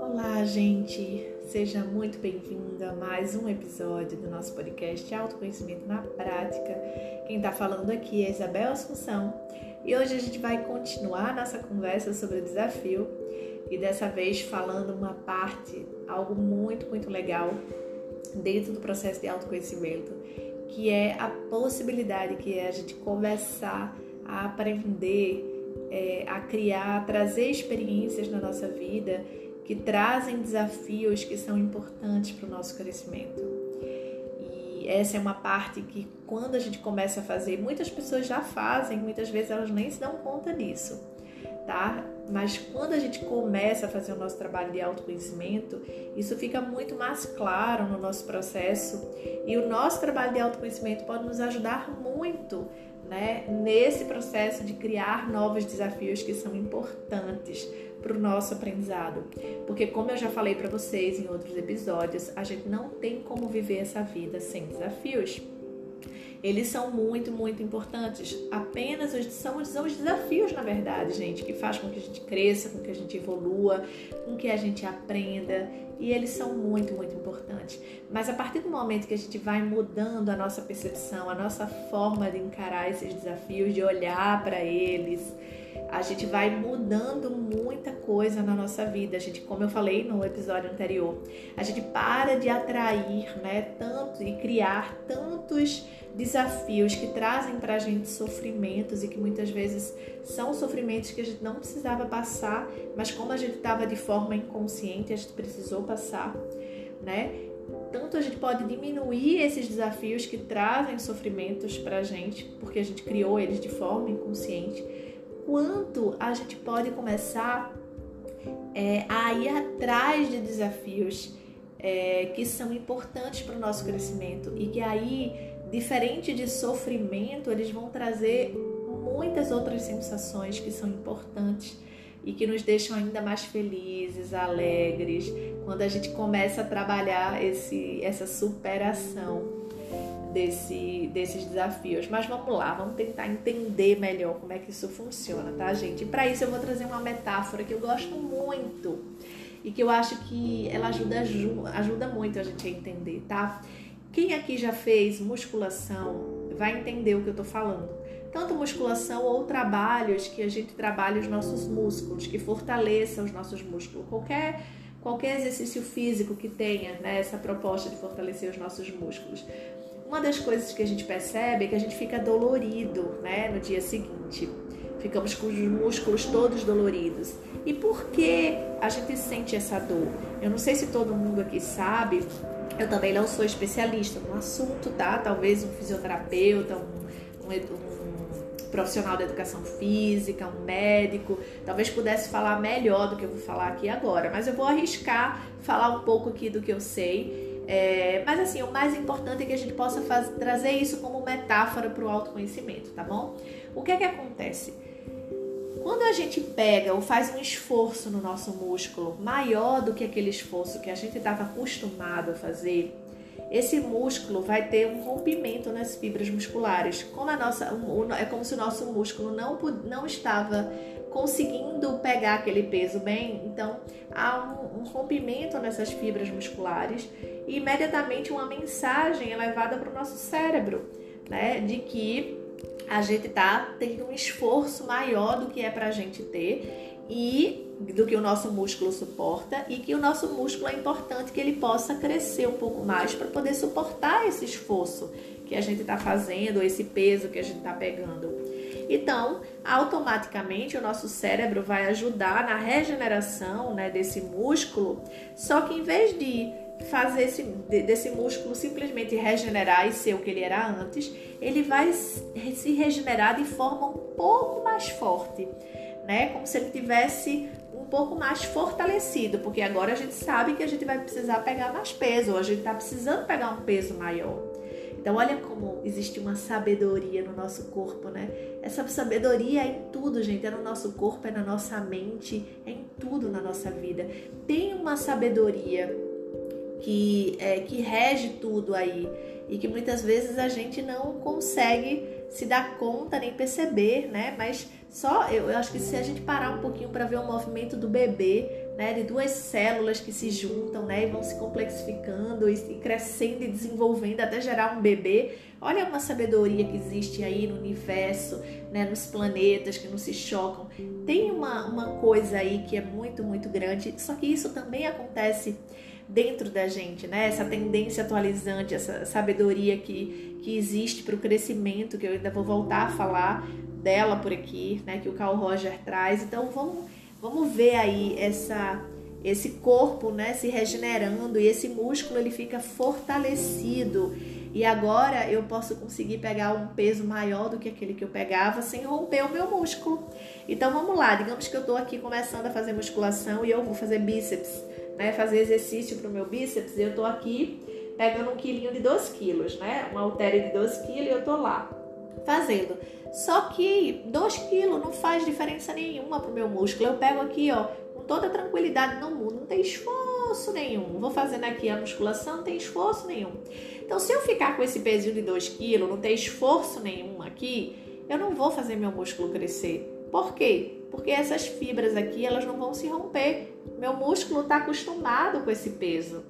Olá, gente! Seja muito bem-vinda a mais um episódio do nosso podcast Autoconhecimento na Prática. Quem está falando aqui é Isabel Assunção e hoje a gente vai continuar nossa conversa sobre o desafio e dessa vez falando uma parte, algo muito, muito legal dentro do processo de autoconhecimento, que é a possibilidade que é a gente começar a aprender, é, a criar, a trazer experiências na nossa vida que trazem desafios que são importantes para o nosso crescimento. E essa é uma parte que, quando a gente começa a fazer, muitas pessoas já fazem, muitas vezes elas nem se dão conta disso, tá? Mas quando a gente começa a fazer o nosso trabalho de autoconhecimento, isso fica muito mais claro no nosso processo e o nosso trabalho de autoconhecimento pode nos ajudar muito né, nesse processo de criar novos desafios que são importantes para o nosso aprendizado. Porque, como eu já falei para vocês em outros episódios, a gente não tem como viver essa vida sem desafios. Eles são muito, muito importantes. Apenas os, são, são os desafios, na verdade, gente, que faz com que a gente cresça, com que a gente evolua, com que a gente aprenda. E eles são muito, muito importantes. Mas a partir do momento que a gente vai mudando a nossa percepção, a nossa forma de encarar esses desafios, de olhar para eles, a gente vai mudando muita coisa na nossa vida. A gente, como eu falei no episódio anterior, a gente para de atrair, né, tanto e criar tantos desafios que trazem para a gente sofrimentos e que muitas vezes são sofrimentos que a gente não precisava passar, mas como a gente estava de forma inconsciente, a gente precisou passar, né? Tanto a gente pode diminuir esses desafios que trazem sofrimentos para a gente, porque a gente criou eles de forma inconsciente, quanto a gente pode começar é, a ir atrás de desafios é, que são importantes para o nosso crescimento e que aí diferente de sofrimento, eles vão trazer muitas outras sensações que são importantes e que nos deixam ainda mais felizes, alegres, quando a gente começa a trabalhar esse, essa superação desse, desses desafios. Mas vamos lá, vamos tentar entender melhor como é que isso funciona, tá, gente? E para isso eu vou trazer uma metáfora que eu gosto muito e que eu acho que ela ajuda, ajuda muito a gente a entender, tá? Quem aqui já fez musculação vai entender o que eu estou falando. Tanto musculação ou trabalhos que a gente trabalha os nossos músculos, que fortaleça os nossos músculos. Qualquer, qualquer exercício físico que tenha né, essa proposta de fortalecer os nossos músculos. Uma das coisas que a gente percebe é que a gente fica dolorido né, no dia seguinte. Ficamos com os músculos todos doloridos. E por que a gente sente essa dor? Eu não sei se todo mundo aqui sabe, eu também não sou especialista no assunto, tá? Talvez um fisioterapeuta, um, um, um, profissional da educação física, um médico, talvez pudesse falar melhor do que eu vou falar aqui agora, mas eu vou arriscar falar um pouco aqui do que eu sei. É, mas assim, o mais importante é que a gente possa trazer isso como metáfora para o autoconhecimento, tá bom? O que é que acontece? Quando a gente pega ou faz um esforço no nosso músculo maior do que aquele esforço que a gente estava acostumado a fazer, esse músculo vai ter um rompimento nas fibras musculares. Como a nossa, é como se o nosso músculo não, não estava conseguindo pegar aquele peso bem, então há um rompimento nessas fibras musculares e imediatamente uma mensagem é levada para o nosso cérebro, né, de que a gente tá tendo um esforço maior do que é para a gente ter e do que o nosso músculo suporta e que o nosso músculo é importante que ele possa crescer um pouco mais para poder suportar esse esforço que a gente está fazendo, esse peso que a gente está pegando. Então, automaticamente o nosso cérebro vai ajudar na regeneração né, desse músculo, só que em vez de fazer esse, desse músculo simplesmente regenerar e ser o que ele era antes, ele vai se regenerar de forma um pouco mais forte, né? Como se ele tivesse um pouco mais fortalecido, porque agora a gente sabe que a gente vai precisar pegar mais peso, ou a gente está precisando pegar um peso maior. Então, olha como existe uma sabedoria no nosso corpo, né? Essa sabedoria é em tudo, gente. É no nosso corpo, é na nossa mente, é em tudo na nossa vida. Tem uma sabedoria que, é, que rege tudo aí e que muitas vezes a gente não consegue se dar conta nem perceber, né? Mas Só eu, eu acho que se a gente parar um pouquinho para ver o movimento do bebê, né, de duas células que se juntam, né, e vão se complexificando e, crescendo e desenvolvendo até gerar um bebê. Olha uma sabedoria que existe aí no universo, né, nos planetas que não se chocam. Tem uma, uma coisa aí que é muito, muito grande, só que isso também acontece dentro da gente, né? Essa tendência atualizante, essa sabedoria que, que existe para o crescimento, que eu ainda vou voltar a falar dela por aqui, né? Que o Carl Roger traz. Então vamos, vamos ver aí essa esse corpo, né, se regenerando e esse músculo ele fica fortalecido. E agora eu posso conseguir pegar um peso maior do que aquele que eu pegava sem romper o meu músculo. Então vamos lá, digamos que eu estou aqui começando a fazer musculação e eu vou fazer bíceps né, fazer exercício para o meu bíceps, eu tô aqui pegando um quilinho de 2 quilos, né? Uma halteria de 2 quilos e eu tô lá fazendo. Só que 2 quilos não faz diferença nenhuma pro meu músculo. Eu pego aqui, ó, com toda tranquilidade no mundo, não tem esforço nenhum. Vou fazendo aqui a musculação, não tem esforço nenhum. Então, se eu ficar com esse pezinho de 2 quilos, não tem esforço nenhum aqui, eu não vou fazer meu músculo crescer. Por quê? Porque essas fibras aqui, elas não vão se romper. Meu músculo está acostumado com esse peso.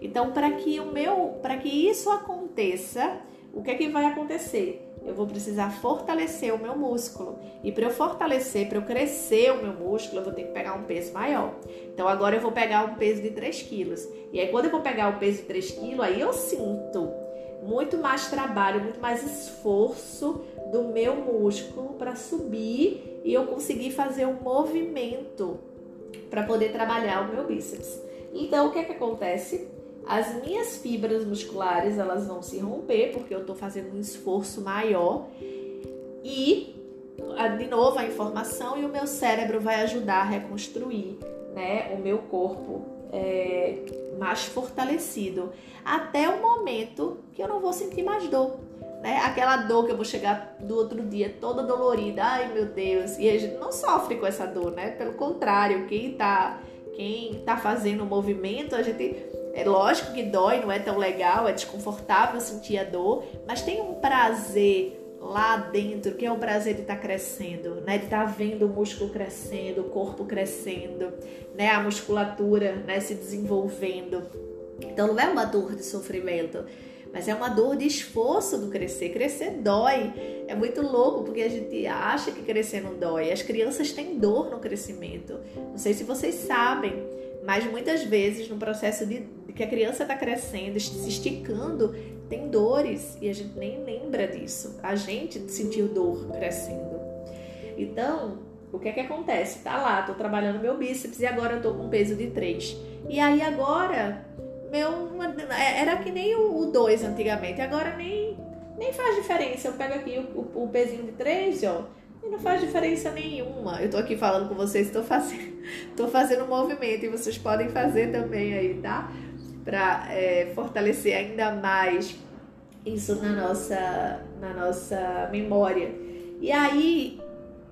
Então, para que o meu, para que isso aconteça, o que é que vai acontecer? Eu vou precisar fortalecer o meu músculo. E para eu fortalecer, para eu crescer o meu músculo, eu vou ter que pegar um peso maior. Então agora eu vou pegar um peso de 3 quilos. E aí quando eu vou pegar o peso de 3 quilos, aí eu sinto muito mais trabalho, muito mais esforço do meu músculo para subir e eu conseguir fazer um movimento para poder trabalhar o meu bíceps. Então, o que é que acontece? As minhas fibras musculares elas vão se romper porque eu estou fazendo um esforço maior e de novo a informação e o meu cérebro vai ajudar a reconstruir, né, o meu corpo é, mais fortalecido até o momento que eu não vou sentir mais dor né? Aquela dor que eu vou chegar do outro dia toda dolorida, ai meu Deus, e a gente não sofre com essa dor, né? Pelo contrário, quem tá, quem tá fazendo o movimento, a gente é lógico que dói, não é tão legal, é desconfortável sentir a dor, mas tem um prazer lá dentro, que é o prazer de estar tá crescendo, né? De estar tá vendo o músculo crescendo, o corpo crescendo, né? A musculatura, né? Se desenvolvendo. Então não é uma dor de sofrimento, mas é uma dor de esforço do crescer. Crescer dói. É muito louco porque a gente acha que crescer não dói. As crianças têm dor no crescimento. Não sei se vocês sabem, mas muitas vezes no processo de, de que a criança está crescendo, se esticando, tem dores e a gente nem lembra disso. A gente sentiu dor crescendo. Então, o que é que acontece? Tá lá, tô trabalhando meu bíceps e agora eu tô com peso de 3. E aí agora meu é, era que nem o 2 antigamente, agora nem, nem faz diferença. Eu pego aqui o, o, o pezinho de 3, ó, e não faz diferença nenhuma. Eu tô aqui falando com vocês, tô fazendo, tô fazendo um movimento e vocês podem fazer também aí, tá? Para é, fortalecer ainda mais isso na nossa, na nossa memória. E aí,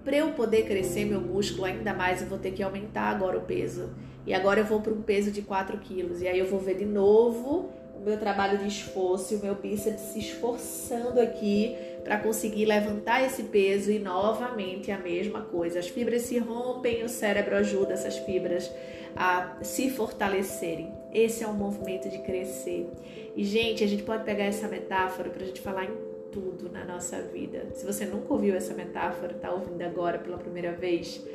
para eu poder crescer meu músculo ainda mais, eu vou ter que aumentar agora o peso. E agora eu vou para um peso de 4 quilos. E aí eu vou ver de novo o meu trabalho de esforço o meu bíceps se esforçando aqui para conseguir levantar esse peso e novamente a mesma coisa. As fibras se rompem, o cérebro ajuda essas fibras a se fortalecerem. Esse é o movimento de crescer. E gente, a gente pode pegar essa metáfora para a gente falar em tudo na nossa vida. Se você nunca ouviu essa metáfora, está ouvindo agora pela primeira vez,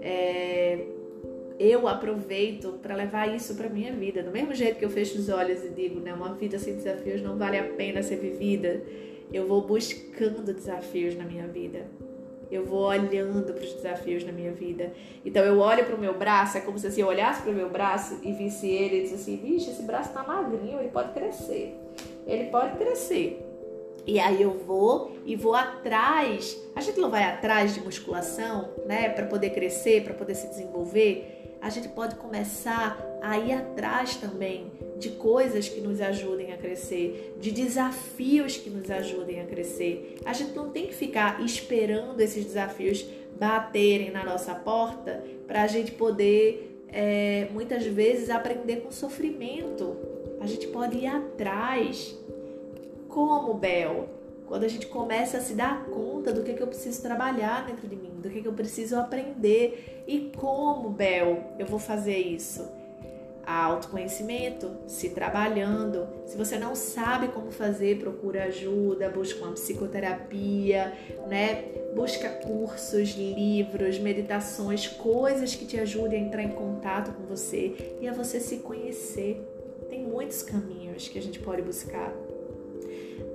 é, eu aproveito para levar isso para minha vida. Do mesmo jeito que eu fecho os olhos e digo, né, uma vida sem desafios não vale a pena ser vivida. Eu vou buscando desafios na minha vida. Eu vou olhando para os desafios na minha vida. Então eu olho para o meu braço, é como se assim, eu olhasse para o meu braço e visse ele e disse assim: vixe, esse braço está magrinho, ele pode crescer. Ele pode crescer. E aí eu vou e vou atrás. A gente não vai atrás de musculação, né, para poder crescer, para poder se desenvolver a gente pode começar a ir atrás também de coisas que nos ajudem a crescer, de desafios que nos ajudem a crescer. A gente não tem que ficar esperando esses desafios baterem na nossa porta para a gente poder, é, muitas vezes, aprender com sofrimento. A gente pode ir atrás. Como, Bel? quando a gente começa a se dar conta do que, que eu preciso trabalhar dentro de mim, do que, que eu preciso aprender e como, Bel, eu vou fazer isso. A autoconhecimento, se trabalhando. Se você não sabe como fazer, procura ajuda, busca uma psicoterapia, né? Busca cursos, livros, meditações, coisas que te ajudem a entrar em contato com você e a você se conhecer. Tem muitos caminhos que a gente pode buscar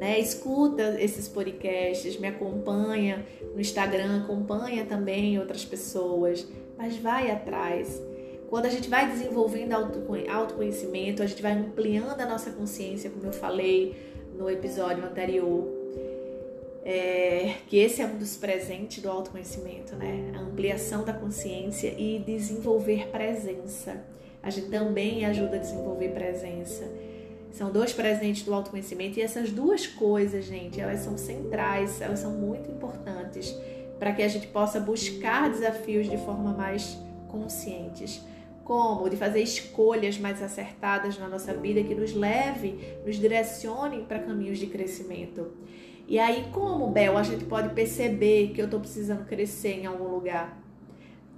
né? Escuta esses podcasts, me acompanha no Instagram, acompanha também outras pessoas, mas vai atrás. Quando a gente vai desenvolvendo autoconhecimento, a gente vai ampliando a nossa consciência, como eu falei no episódio anterior, é, que esse é um dos presentes do autoconhecimento, né? A ampliação da consciência e desenvolver presença. A gente também ajuda a desenvolver presença. São dois presentes do autoconhecimento e essas duas coisas, gente, elas são centrais, elas são muito importantes para que a gente possa buscar desafios de forma mais conscientes. Como? De fazer escolhas mais acertadas na nossa vida que nos leve, nos direcione para caminhos de crescimento. E aí, como, Bel, a gente pode perceber que eu estou precisando crescer em algum lugar?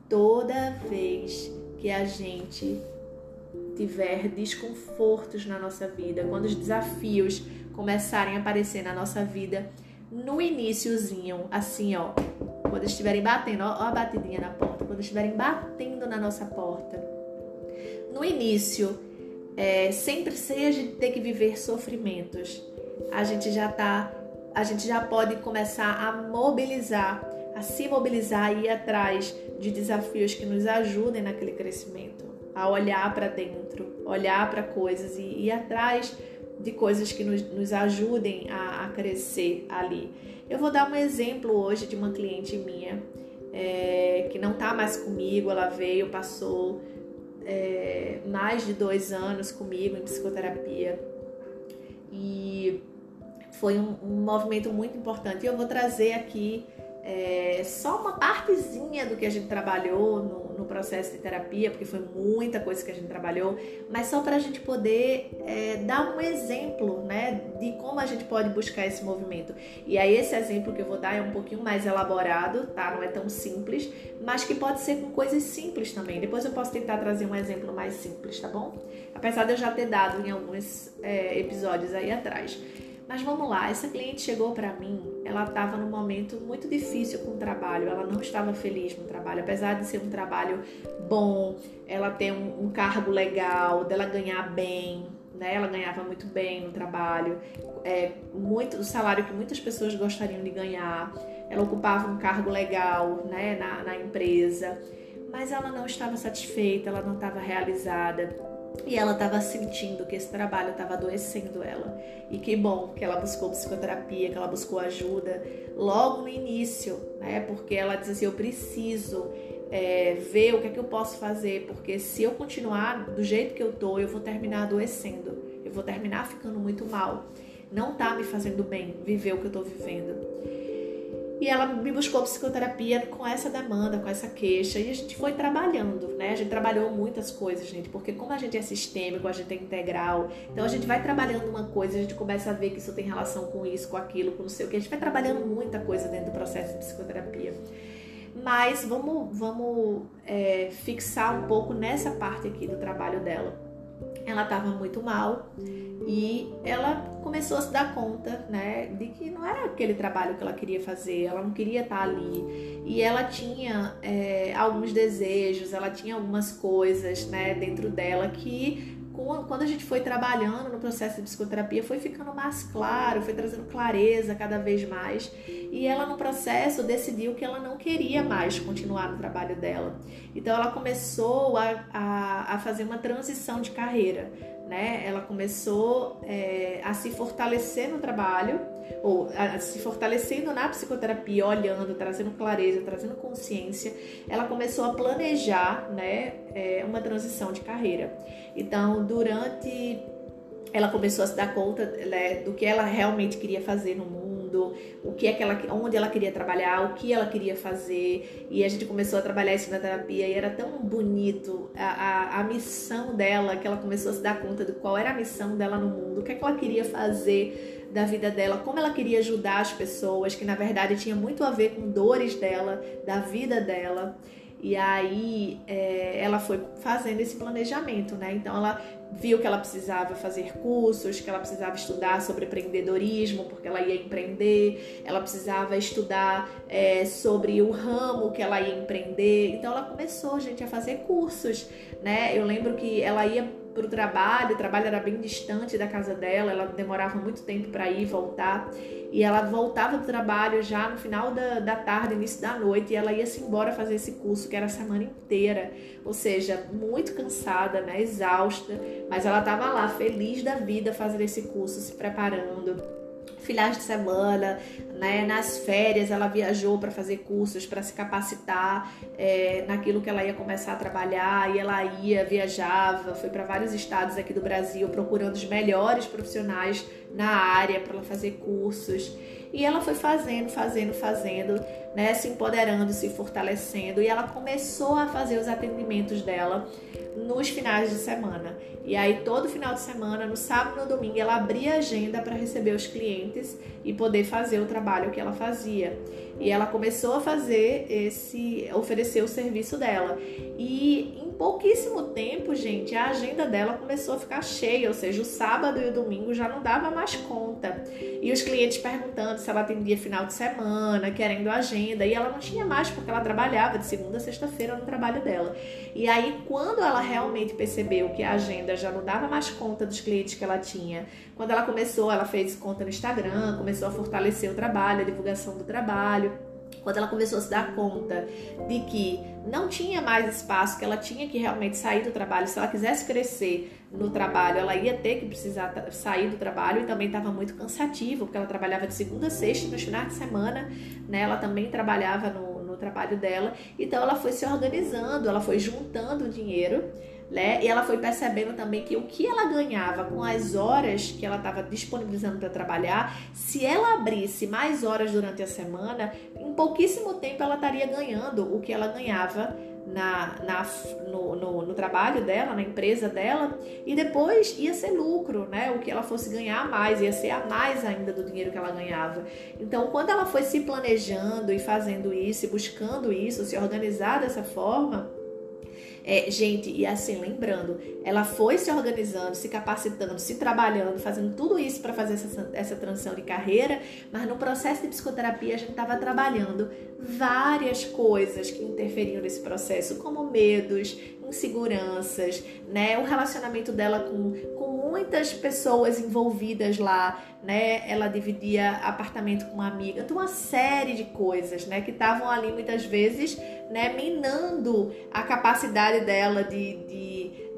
Toda vez que a gente tiver desconfortos na nossa vida, quando os desafios começarem a aparecer na nossa vida, no iníciozinho, assim, ó, quando estiverem batendo, ó, ó a batidinha na porta, quando estiverem batendo na nossa porta, no início, é, sempre sem a gente ter que viver sofrimentos, a gente já tá, a gente já pode começar a mobilizar, a se mobilizar e ir atrás de desafios que nos ajudem naquele crescimento a olhar para dentro, olhar para coisas e ir atrás de coisas que nos, nos ajudem a, a, crescer ali. Eu vou dar um exemplo hoje de uma cliente minha é, que não está mais comigo, ela veio, passou é, mais de dois anos comigo em psicoterapia e foi um, um movimento muito importante. E eu vou trazer aqui é, só uma partezinha do que a gente trabalhou no, processo de terapia, porque foi muita coisa que a gente trabalhou, mas só para a gente poder é, dar um exemplo né, de como a gente pode buscar esse movimento. E aí, esse exemplo que eu vou dar é um pouquinho mais elaborado, tá? Não é tão simples, mas que pode ser com coisas simples também. Depois eu posso tentar trazer um exemplo mais simples, tá bom? Apesar de eu já ter dado em alguns é, episódios aí atrás. Mas vamos lá, essa cliente chegou para mim, ela estava num momento muito difícil com o trabalho, ela não estava feliz no trabalho, apesar de ser um trabalho bom, ela ter um, um cargo legal, dela ganhar bem, né? Ela ganhava muito bem no trabalho, é, muito o salário que muitas pessoas gostariam de ganhar. Ela ocupava um cargo legal, né, na, na empresa, mas ela não estava satisfeita, ela não estava realizada e ela estava sentindo que esse trabalho estava adoecendo ela. E que bom que ela buscou psicoterapia, que ela buscou ajuda logo no início, né? Porque ela dizia assim: eu preciso é, ver o que é que eu posso fazer, porque se eu continuar do jeito que eu tô, eu vou terminar adoecendo, eu vou terminar ficando muito mal. Não tá me fazendo bem viver o que eu tô vivendo. E ela me buscou psicoterapia com essa demanda, com essa queixa, e a gente foi trabalhando, né? A gente trabalhou muitas coisas, gente, porque como a gente é sistêmico, a gente é integral, então a gente vai trabalhando uma coisa, a gente começa a ver que isso tem relação com isso, com aquilo, com não sei o que, a gente vai trabalhando muita coisa dentro do processo de psicoterapia. Mas vamos, vamos é, fixar um pouco nessa parte aqui do trabalho dela. Ela estava muito mal e ela começou a se dar conta, né, de que não era aquele trabalho que ela queria fazer, ela não queria estar ali. E ela tinha é, alguns desejos, ela tinha algumas coisas, né, dentro dela que quando a gente foi trabalhando no processo de psicoterapia, foi ficando mais claro, foi trazendo clareza cada vez mais. E ela, no processo, decidiu que ela não queria mais continuar no trabalho dela. Então, ela começou a, a, a fazer uma transição de carreira né? Ela começou é, a se fortalecer no trabalho, ou a, se fortalecendo na psicoterapia, olhando, trazendo clareza, trazendo consciência. Ela começou a planejar, né, é, uma transição de carreira. Então, durante ela começou a se dar conta né, do que ela realmente queria fazer no mundo o que é que ela, onde ela queria trabalhar, o que ela queria fazer. E a gente começou a trabalhar isso na terapia e era tão bonito a, a, a missão dela que ela começou a se dar conta de qual era a missão dela no mundo, o que é que ela queria fazer da vida dela, como ela queria ajudar as pessoas, que na verdade tinha muito a ver com dores dela, da vida dela. E aí é, ela foi fazendo esse planejamento, né? Então ela viu que ela precisava fazer cursos, que ela precisava estudar sobre empreendedorismo, porque ela ia empreender, ela precisava estudar é, sobre o ramo que ela ia empreender. Então ela começou, gente, a fazer cursos, né? Eu lembro que ela ia para o trabalho, o trabalho era bem distante da casa dela, ela demorava muito tempo para ir e voltar. E ela voltava do trabalho já no final da, da tarde, início da noite, e ela ia se embora fazer esse curso, que era a semana inteira. Ou seja, muito cansada, né, exausta, mas ela estava lá, feliz da vida, fazendo esse curso, se preparando finais de semana, né, nas férias ela viajou para fazer cursos, para se capacitar é, naquilo que ela ia começar a trabalhar e ela ia, viajava, foi para vários estados aqui do Brasil procurando os melhores profissionais na área para ela fazer cursos. E ela foi fazendo, fazendo, fazendo, né, se empoderando, se fortalecendo e ela começou a fazer os atendimentos dela nos finais de semana. E aí, todo final de semana, no sábado e no domingo, ela abria a agenda para receber os clientes e poder fazer o trabalho que ela fazia. E ela começou a fazer esse, oferecer o serviço dela. E em pouquíssimo tempo, gente, a agenda dela começou a ficar cheia, ou seja, o sábado e o domingo já não dava mais conta. E os clientes perguntando se ela atendia final de semana, querendo agenda, e ela não tinha mais porque ela trabalhava de segunda a sexta-feira no trabalho dela. E aí, quando ela realmente percebeu que a agenda já não dava mais conta dos clientes que ela tinha, quando ela começou, ela fez conta no Instagram, começou a fortalecer o trabalho, a divulgação do trabalho quando ela começou a se dar conta de que não tinha mais espaço, que ela tinha que realmente sair do trabalho, se ela quisesse crescer no trabalho, ela ia ter que precisar sair do trabalho e também estava muito cansativo, porque ela trabalhava de segunda a sexta, nos finais de semana, né? Ela também trabalhava no, no trabalho dela, então ela foi se organizando, ela foi juntando dinheiro né? E ela foi percebendo também que o que ela ganhava com as horas que ela estava disponibilizando para trabalhar, se ela abrisse mais horas durante a semana, em pouquíssimo tempo ela estaria ganhando o que ela ganhava na, na no, no, no, trabalho dela, na empresa dela, e depois ia ser lucro, né? O que ela fosse ganhar mais, ia ser a mais ainda do dinheiro que ela ganhava. Então, quando ela foi se planejando e fazendo isso, e buscando isso, se organizar dessa forma, é, gente, e assim, lembrando, ela foi se organizando, se capacitando, se trabalhando, fazendo tudo isso para fazer essa, essa transição de carreira, mas no processo de psicoterapia a gente estava trabalhando várias coisas que interferiam nesse processo, como medos, inseguranças, né? O relacionamento dela com, com muitas pessoas envolvidas lá, né? Ela dividia apartamento com uma amiga, então uma série de coisas, né? Que estavam ali muitas vezes, né? Minando a capacidade dela de, de,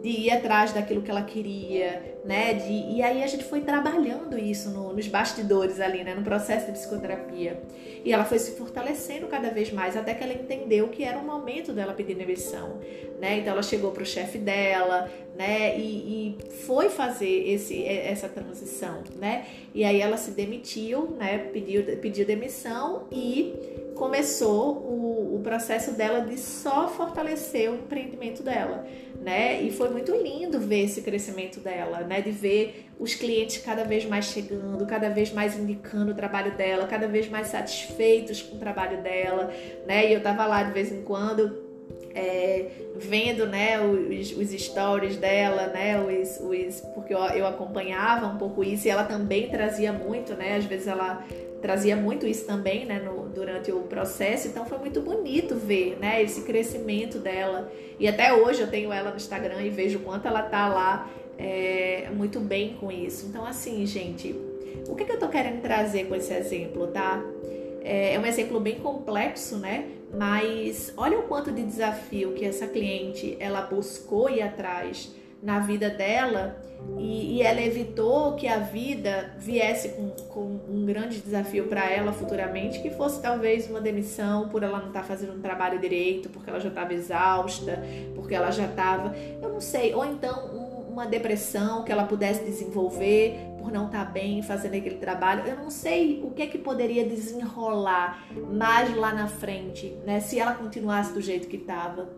de ir atrás daquilo que ela queria, né? De, e aí a gente foi trabalhando isso no, nos bastidores ali, né? No processo de psicoterapia. E ela foi se fortalecendo cada vez mais até que ela entendeu que era o momento dela pedir demissão, né? Então ela chegou para o chefe dela, né? E, e, foi fazer esse, essa transição, né? E aí ela se demitiu, né? Pediu, pediu demissão e começou o, o, processo dela de só fortalecer o empreendimento dela, né? E foi muito lindo ver esse crescimento dela, né? De ver os clientes cada vez mais chegando, cada vez mais indicando o trabalho dela, cada vez mais satisfeitos com o trabalho dela, né? E eu tava lá de vez em quando é, vendo né, os, os, stories dela, né, os, os, porque eu, eu acompanhava um pouco isso e ela também trazia muito, né, às vezes ela trazia muito isso também, né, no, durante o processo. Então foi muito bonito ver, né, esse crescimento dela. E até hoje eu tenho ela no Instagram e vejo quanto ela tá lá é, muito bem com isso. Então assim, gente, o que, que eu tô querendo trazer com esse exemplo, tá? É, é um exemplo bem complexo, né? Mas olha o quanto de desafio que essa cliente ela buscou ir atrás na vida dela e, e, ela evitou que a vida viesse com, com um grande desafio para ela futuramente, que fosse talvez uma demissão por ela não estar tá fazendo um trabalho direito, porque ela já estava exausta, porque ela já estava, eu não sei, ou então um, uma depressão que ela pudesse desenvolver por não estar tá bem fazendo aquele trabalho. Eu não sei o que é que poderia desenrolar mais lá na frente, né, se ela continuasse do jeito que estava.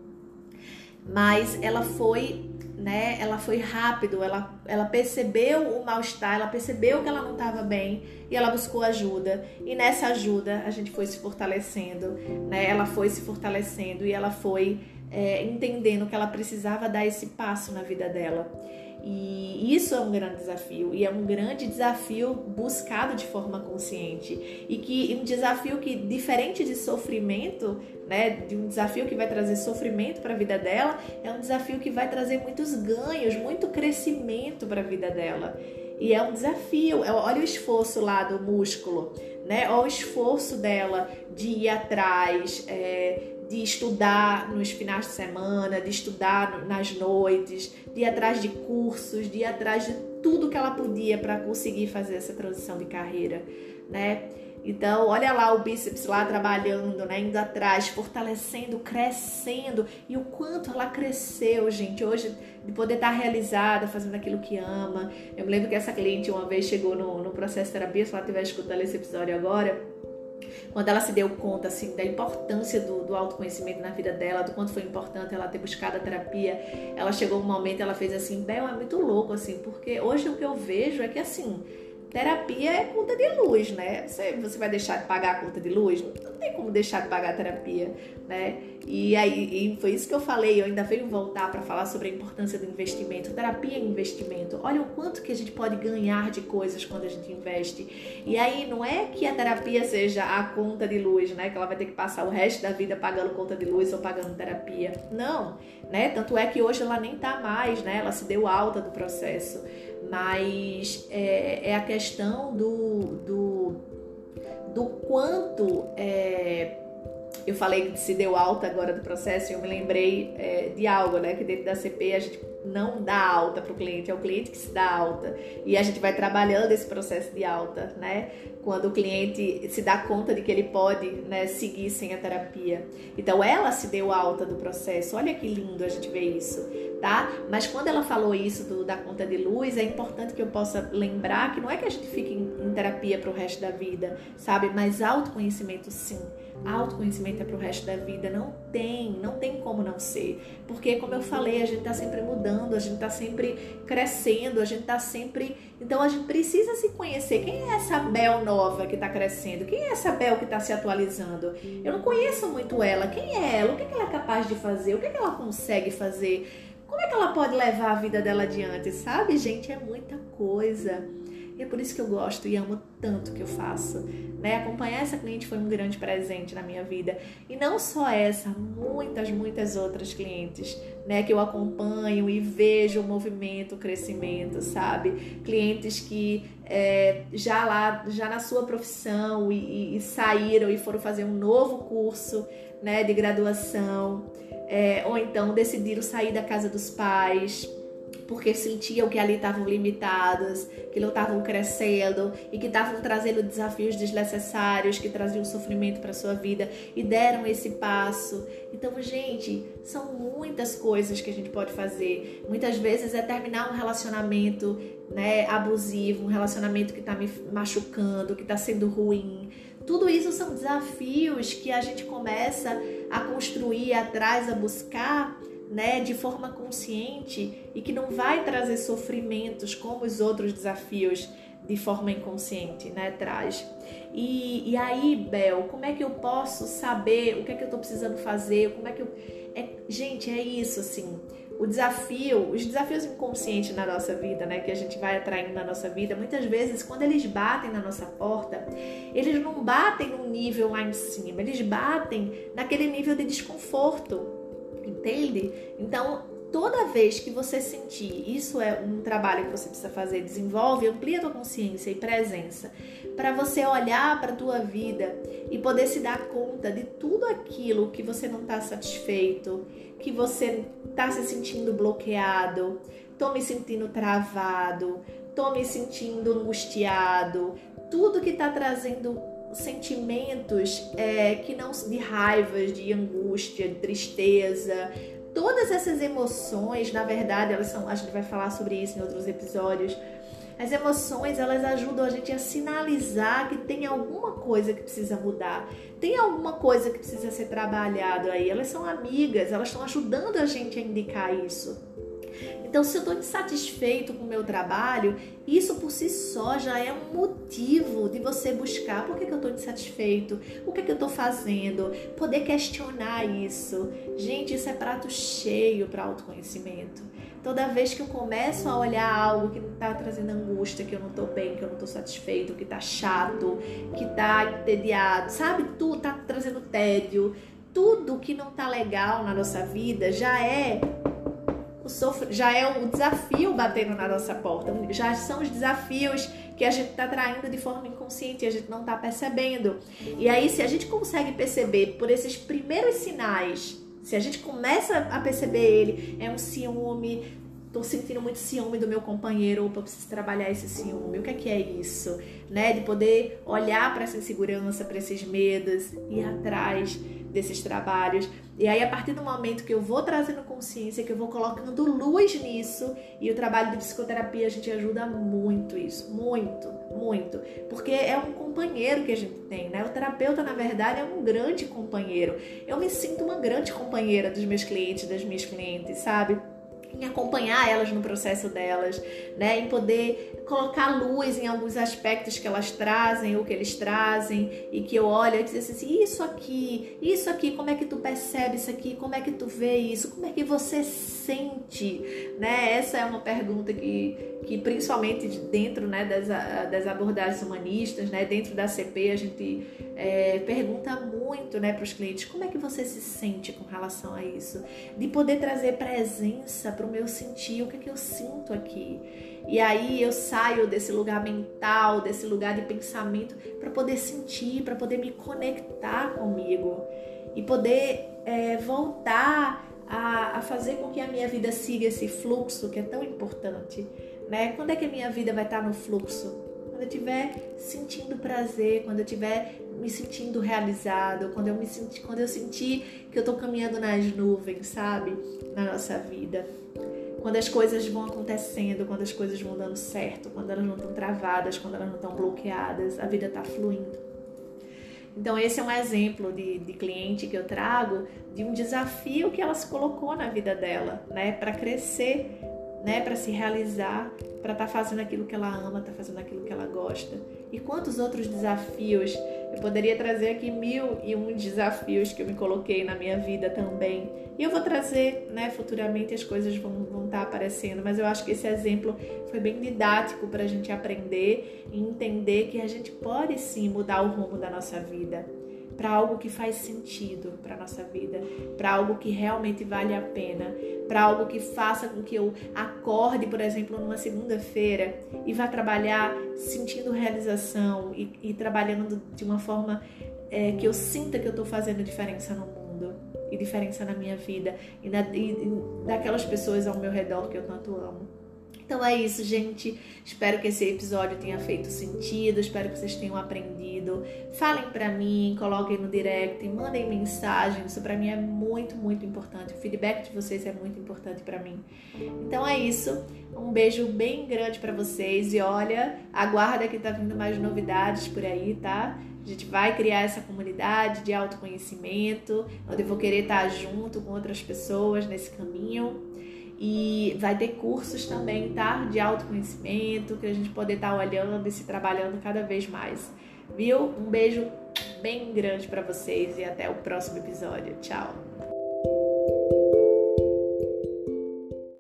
mas ela foi né? Ela foi rápido, ela, ela percebeu o mal-estar, ela percebeu que ela não estava bem e ela buscou ajuda. E nessa ajuda a gente foi se fortalecendo, né? Ela foi se fortalecendo e ela foi é, entendendo que ela precisava dar esse passo na vida dela. E isso é um grande desafio e é um grande desafio buscado de forma consciente e que um desafio que diferente de sofrimento, né, de um desafio que vai trazer sofrimento para a vida dela, é um desafio que vai trazer muitos ganhos, muito crescimento para a vida dela. E é um desafio. É, olha o esforço lá do músculo, né? Olha o esforço dela de ir atrás, é, de estudar nos finais de semana, de estudar nas noites, de ir atrás de cursos, de ir atrás de tudo que ela podia para conseguir fazer essa transição de carreira, né? Então, olha lá o bíceps lá trabalhando, né? Indo atrás, fortalecendo, crescendo. E o quanto ela cresceu, gente. Hoje, de poder estar realizada, fazendo aquilo que ama. Eu me lembro que essa cliente uma vez chegou no, no processo de terapia, se ela estiver escutando esse episódio agora, quando ela se deu conta assim da importância do, do, autoconhecimento na vida dela, do quanto foi importante ela ter buscado a terapia, ela chegou um momento ela fez assim, Bel, é muito louco assim, porque hoje o que eu vejo é que assim terapia é conta de luz, né? Você, você vai deixar de pagar a conta de luz? Não tem como deixar de pagar a terapia, né? E aí e foi isso que eu falei. Eu ainda venho voltar para falar sobre a importância do investimento. Terapia é investimento. Olha o quanto que a gente pode ganhar de coisas quando a gente investe. E aí não é que a terapia seja a conta de luz, né? Que ela vai ter que passar o resto da vida pagando conta de luz ou pagando terapia. Não, né? Tanto é que hoje ela nem tá mais, né? Ela se deu alta do processo mas é, é a questão do, do, do quanto é, eu falei que se deu alta agora do processo e eu me lembrei é, de algo, né? Que dentro da CP a gente não dá alta para o cliente, é o cliente que se dá alta. E a gente vai trabalhando esse processo de alta, né? Quando o cliente se dá conta de que ele pode né, seguir sem a terapia. Então ela se deu alta do processo. Olha que lindo a gente ver isso, tá? Mas quando ela falou isso do, da conta de luz, é importante que eu possa lembrar que não é que a gente fique em, em terapia para o resto da vida, sabe? Mas autoconhecimento sim Autoconhecimento é para o resto da vida. Não tem, não tem como não ser. Porque, como eu falei, a gente está sempre mudando, a gente está sempre crescendo, a gente está sempre. Então, a gente precisa se conhecer. Quem é essa Bel nova que está crescendo? Quem é essa Bel que está se atualizando? Eu não conheço muito ela. Quem é ela? O que, é que ela é capaz de fazer? O que, é que ela consegue fazer? Como é que ela pode levar a vida dela adiante? Sabe, gente? É muita coisa. E é por isso que eu gosto e amo tanto que eu faço. Né? Acompanhar essa cliente foi um grande presente na minha vida. E não só essa, muitas, muitas outras clientes né? que eu acompanho e vejo o movimento, o crescimento, sabe? Clientes que é, já lá, já na sua profissão e, e, e, saíram e foram fazer um novo curso né, de graduação. É, ou então decidiram sair da casa dos pais porque sentiam que ali estavam limitadas, que não estavam crescendo e que estavam trazendo desafios desnecessários, que traziam sofrimento para sua vida e deram esse passo. Então, gente, são muitas coisas que a gente pode fazer. Muitas vezes é terminar um relacionamento, né, abusivo, um relacionamento que está me machucando, que está sendo ruim. Tudo isso são desafios que a gente começa a construir atrás, a buscar né, de forma consciente e que não vai trazer sofrimentos como os outros desafios de forma inconsciente, né, traz. E, e aí, Bel, como é que eu posso saber o que é que eu tô precisando fazer? Como é que eu é, gente, é isso assim. O desafio, os desafios inconscientes na nossa vida, né, que a gente vai atraindo na nossa vida, muitas vezes quando eles batem na nossa porta, eles não batem num nível lá em cima, eles batem naquele nível de desconforto entende? Então, toda vez que você sentir, isso é um trabalho que você precisa fazer, desenvolve, amplia a tua consciência e presença, para você olhar para a tua vida e poder se dar conta de tudo aquilo que você não está satisfeito, que você está se sentindo bloqueado, tô me sentindo travado, tô me sentindo angustiado, tudo que está trazendo sentimentos é, que não de raiva, de angústia, de tristeza, todas essas emoções, na verdade, elas são, a gente vai falar sobre isso em outros episódios, As emoções, elas ajudam a gente a sinalizar que tem alguma coisa que precisa mudar, tem alguma coisa que precisa ser trabalhado aí. Elas são amigas, elas estão ajudando a gente a indicar isso. Então, se eu estou insatisfeito com o meu trabalho, isso por si só já é um motivo de você buscar por que, que eu estou insatisfeito, o que, que eu estou fazendo, poder questionar isso. Gente, isso é prato cheio para autoconhecimento. Toda vez que eu começo a olhar algo que está trazendo angústia, que eu não estou bem, que eu não estou satisfeito, que está chato, que está entediado, sabe? Tudo está trazendo tédio. Tudo que não está legal na nossa vida já é o já é o desafio batendo na nossa porta, já são os desafios que a gente está traindo de forma inconsciente e a gente não está percebendo. E aí, se a gente consegue perceber por esses primeiros sinais, se a gente começa a perceber ele, é um ciúme, tô sentindo muito ciúme do meu companheiro, opa, preciso trabalhar esse ciúme. O que é que é isso? Né? De poder olhar para essa insegurança, para esses medos, ir atrás desses trabalhos. E aí, a partir do momento que eu vou trazendo consciência, que eu vou colocando luz nisso, e o trabalho de psicoterapia a gente ajuda muito isso, muito, muito. Porque é um companheiro que a gente tem, né? O terapeuta, na verdade, é um grande companheiro. Eu me sinto uma grande companheira dos meus clientes, das minhas clientes, sabe? em acompanhar elas no processo delas, né, em poder colocar luz em alguns aspectos que elas trazem ou que eles trazem e que eu olho e dizer assim, isso aqui, isso aqui, como é que tu percebe isso aqui, como é que tu vê isso, como é que você sente, né? Essa é uma pergunta que, que principalmente dentro, né, das, das abordagens humanistas, né, dentro da CP a gente é, pergunta muito, né, para os clientes, como é que você se sente com relação a isso, de poder trazer presença para o meu sentir, o que é que eu sinto aqui. E aí eu saio desse lugar mental, desse lugar de pensamento, para poder sentir, para poder me conectar comigo e poder é, voltar a, a, fazer com que a minha vida siga esse fluxo que é tão importante. Né? Quando é que a minha vida vai estar no fluxo? Quando eu estiver sentindo prazer, quando eu estiver me sentindo realizado, quando eu me senti, quando eu sentir que eu estou caminhando nas nuvens, sabe? Na nossa vida quando as coisas vão acontecendo, quando as coisas vão dando certo, quando elas não estão travadas, quando elas não estão bloqueadas, a vida está fluindo. Então, esse é um exemplo de, de cliente que eu trago de um desafio que ela se colocou na vida dela, né, para crescer, né, para se realizar, para estar tá fazendo aquilo que ela ama, estar tá fazendo aquilo que ela gosta. E quantos outros desafios eu poderia trazer aqui mil e um desafios que eu me coloquei na minha vida também. E eu vou trazer, né, futuramente as coisas vão, vão estar aparecendo, mas eu acho que esse exemplo foi bem didático para a gente aprender e entender que a gente pode sim mudar o rumo da nossa vida para algo que faz sentido para nossa vida, para algo que realmente vale a pena, para algo que faça com que eu acorde, por exemplo, numa segunda-feira e vá trabalhar sentindo realização e, e trabalhando de uma forma é, que eu sinta que eu estou fazendo diferença no mundo e diferença na minha vida e, na, e, e daquelas pessoas ao meu redor que eu tanto amo. Então é isso, gente. Espero que esse episódio tenha feito sentido. Espero que vocês tenham aprendido. Falem para mim, coloquem no direct, mandem mensagem. Isso para mim é muito, muito importante. O feedback de vocês é muito importante para mim. Então é isso. Um beijo bem grande para vocês e olha, aguarda que tá vindo mais novidades por aí, tá? A gente vai criar essa comunidade de autoconhecimento, onde eu vou querer estar junto com outras pessoas nesse caminho. E vai ter cursos também, tá? De autoconhecimento, que a gente poder estar tá olhando e se trabalhando cada vez mais. Viu? Um beijo bem grande para vocês e até o próximo episódio. Tchau!